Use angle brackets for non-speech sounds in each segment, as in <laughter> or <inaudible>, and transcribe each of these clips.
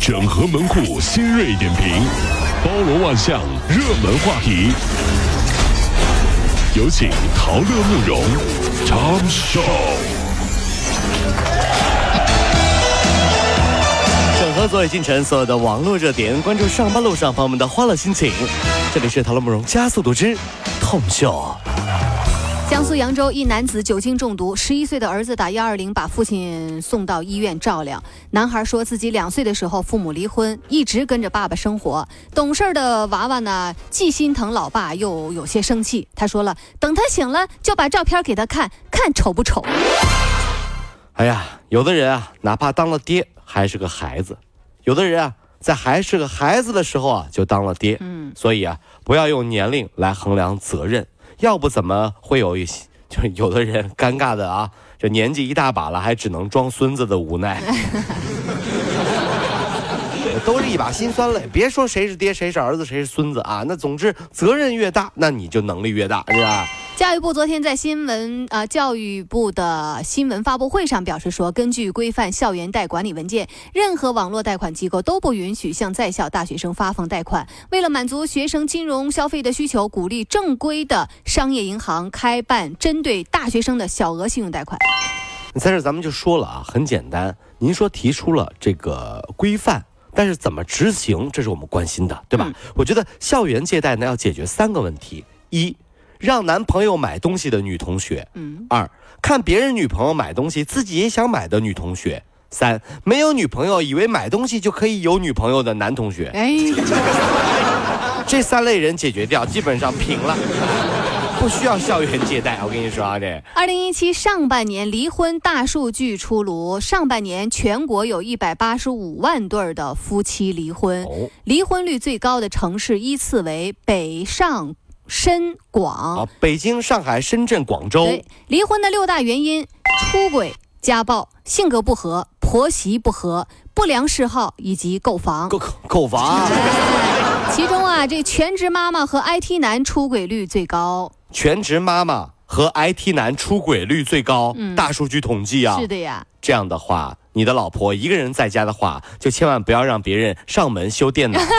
整合门户新锐点评，包罗万象，热门话题。有请陶乐慕容长寿。整合昨夜今晨所有的网络热点，关注上班路上朋友们的欢乐心情。这里是陶乐慕容加速度之痛秀。江苏扬州一男子酒精中毒，十一岁的儿子打幺二零把父亲送到医院照料。男孩说自己两岁的时候父母离婚，一直跟着爸爸生活。懂事的娃娃呢，既心疼老爸，又有些生气。他说了，等他醒了就把照片给他看看丑不丑。哎呀，有的人啊，哪怕当了爹还是个孩子；有的人啊，在还是个孩子的时候啊，就当了爹。嗯，所以啊，不要用年龄来衡量责任。要不怎么会有一些，<laughs> 就有的人尴尬的啊，这年纪一大把了，还只能装孙子的无奈，<laughs> 都是一把辛酸泪。别说谁是爹，谁是儿子，谁是孙子啊，那总之责任越大，那你就能力越大，是吧？教育部昨天在新闻呃，教育部的新闻发布会上表示说，根据规范校园贷管理文件，任何网络贷款机构都不允许向在校大学生发放贷款。为了满足学生金融消费的需求，鼓励正规的商业银行开办针对大学生的小额信用贷款。在这咱们就说了啊，很简单，您说提出了这个规范，但是怎么执行，这是我们关心的，对吧？我觉得校园借贷呢要解决三个问题：一。让男朋友买东西的女同学，嗯，二看别人女朋友买东西，自己也想买的女同学，三没有女朋友以为买东西就可以有女朋友的男同学。哎，<laughs> 这三类人解决掉，基本上平了，<laughs> 不需要校园借贷。我跟你说啊，这二零一七上半年离婚大数据出炉，上半年全国有一百八十五万对的夫妻离婚，离婚率最高的城市依次为北上。深广，北京、上海、深圳、广州。对，离婚的六大原因：出轨、家暴、性格不合、婆媳不和、不良嗜好以及购房。购购房。<laughs> 其中啊，这全职妈妈和 IT 男出轨率最高。全职妈妈和 IT 男出轨率最高。嗯，大数据统计啊。是的呀。这样的话，你的老婆一个人在家的话，就千万不要让别人上门修电脑。<laughs>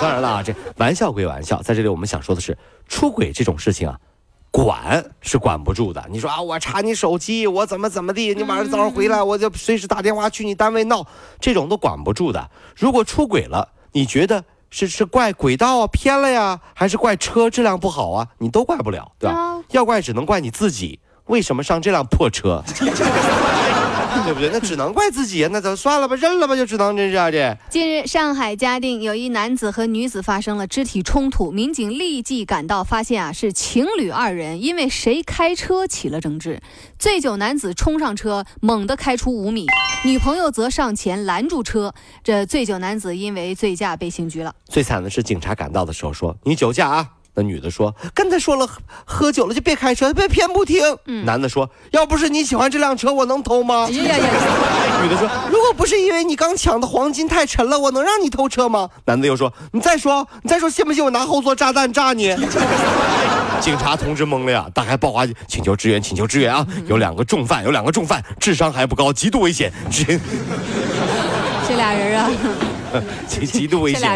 当然了啊，这玩笑归玩笑，在这里我们想说的是，出轨这种事情啊，管是管不住的。你说啊，我查你手机，我怎么怎么地，你晚上早上回来，我就随时打电话去你单位闹，这种都管不住的。如果出轨了，你觉得是是怪轨道偏了呀，还是怪车质量不好啊？你都怪不了，对吧？要怪只能怪你自己，为什么上这辆破车？<laughs> 对不对？那只能怪自己，那咱算了吧，认了吧，就只能这样的。近日，上海嘉定有一男子和女子发生了肢体冲突，民警立即赶到，发现啊是情侣二人因为谁开车起了争执。醉酒男子冲上车，猛地开出五米，女朋友则上前拦住车。这醉酒男子因为醉驾被刑拘了。最惨的是，警察赶到的时候说：“你酒驾啊。”那女的说：“跟他说了，喝酒了就别开车，别偏不听。”男的说：“要不是你喜欢这辆车，我能偷吗？” <laughs> 女的说：“如果不是因为你刚抢的黄金太沉了，我能让你偷车吗？”男的又说：“你再说，你再说，信不信我拿后座炸弹炸你？” <laughs> 警察同志懵了呀，打开报话，请求支援，请求支援啊！有两个重犯，有两个重犯，智商还不高，极度危险。<laughs> 这俩人啊。<laughs> 极极度危险。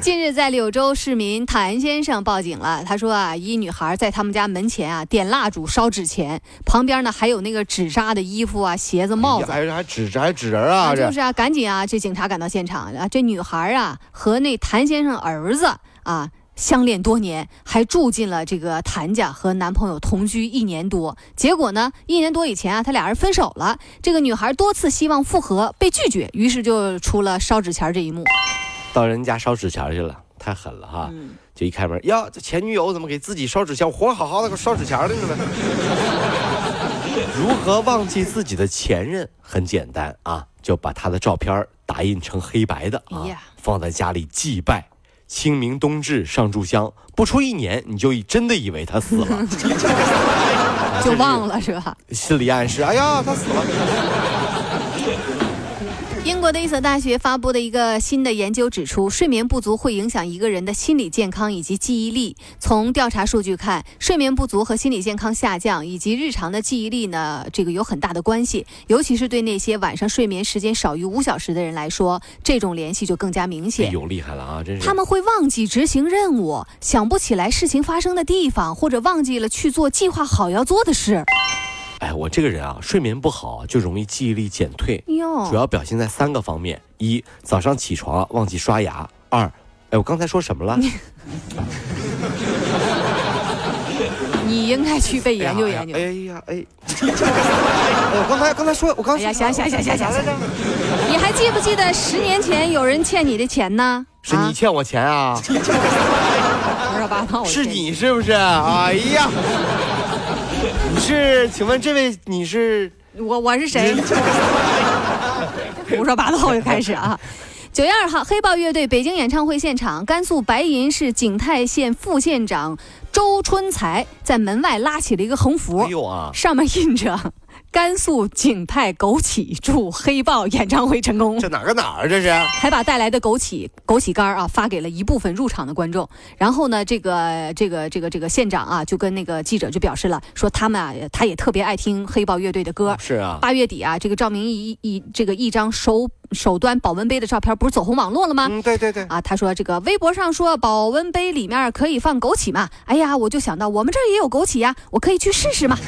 近日，在柳州市民谭先生报警了。他说啊，一女孩在他们家门前啊点蜡烛烧纸钱，旁边呢还有那个纸扎的衣服啊、鞋子、帽子，还还纸还纸人啊！就是啊，赶紧啊，这警察赶到现场啊，这女孩啊和那谭先生儿子啊。相恋多年，还住进了这个谭家，和男朋友同居一年多。结果呢，一年多以前啊，他俩人分手了。这个女孩多次希望复合，被拒绝，于是就出了烧纸钱这一幕。到人家烧纸钱去了，太狠了哈！就一开门，呀，这前女友怎么给自己烧纸钱？我活好好的，给烧纸钱的呢？<laughs> 如何忘记自己的前任？很简单啊，就把他的照片打印成黑白的啊，放在家里祭拜。清明冬至上炷香，不出一年，你就真的以为他死了，<laughs> 就忘了是吧？心理暗示，哎呀，他死了。英国的一所大学发布的一个新的研究指出，睡眠不足会影响一个人的心理健康以及记忆力。从调查数据看，睡眠不足和心理健康下降以及日常的记忆力呢，这个有很大的关系。尤其是对那些晚上睡眠时间少于五小时的人来说，这种联系就更加明显。有厉害了啊，真是。他们会忘记执行任务，想不起来事情发生的地方，或者忘记了去做计划好要做的事。哎，我这个人啊，睡眠不好就容易记忆力减退，主要表现在三个方面：一，早上起床忘记刷牙；二，哎，我刚才说什么了？你应该去被研究研究。哎呀，哎，<laughs> 我刚才刚才说，我刚才呀，行行行行行，你还记不记得十年前有人欠你的钱呢？是你欠我钱啊？<laughs> 胡说八道！是你是不是？哎呀！<laughs> 你是？请问这位你是？我我是谁？<laughs> 胡说八道又开始啊！九月二号，黑豹乐队北京演唱会现场，甘肃白银市景泰县副县长周春才在门外拉起了一个横幅，上面印着。甘肃景泰枸杞祝黑豹演唱会成功。这哪个哪儿？这是还把带来的枸杞枸杞干啊发给了一部分入场的观众。然后呢，这个这个这个这个县长啊就跟那个记者就表示了，说他们啊他也特别爱听黑豹乐队的歌。是啊。八月底啊，这个赵明一一这个一张手手端保温杯的照片不是走红网络了吗？嗯，对对对。啊，他说这个微博上说保温杯里面可以放枸杞嘛？哎呀，我就想到我们这儿也有枸杞呀，我可以去试试嘛。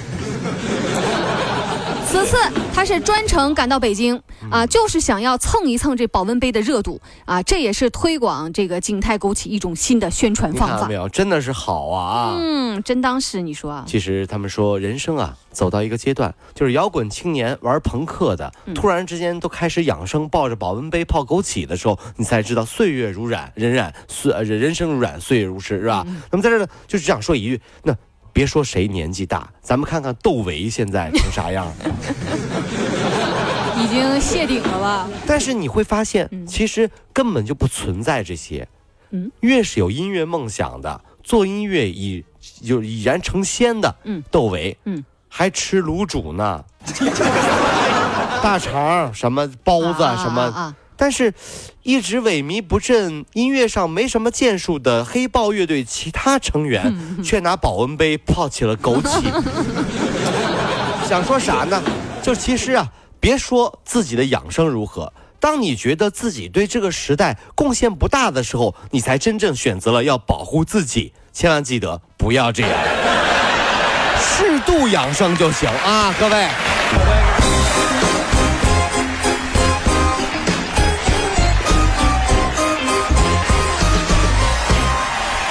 此次他是专程赶到北京啊，就是想要蹭一蹭这保温杯的热度啊，这也是推广这个景泰枸杞一种新的宣传方法。没有，真的是好啊！嗯，真当是你说啊。其实他们说人生啊，走到一个阶段，就是摇滚青年玩朋克的，突然之间都开始养生，抱着保温杯泡枸杞的时候，你才知道岁月如染，荏苒岁人生如染，岁月如诗，是吧？那么在这呢，就是想说一句，那。别说谁年纪大，咱们看看窦唯现在成啥样，<laughs> 已经谢顶了吧？但是你会发现，其实根本就不存在这些。嗯，越是有音乐梦想的，做音乐已就已然成仙的，嗯，窦唯，嗯，还吃卤煮呢，<laughs> 大肠什么包子什么。但是，一直萎靡不振、音乐上没什么建树的黑豹乐队其他成员，却拿保温杯泡起了枸杞。<laughs> 想说啥呢？就其实啊，别说自己的养生如何，当你觉得自己对这个时代贡献不大的时候，你才真正选择了要保护自己。千万记得不要这样，适度养生就行啊，各位。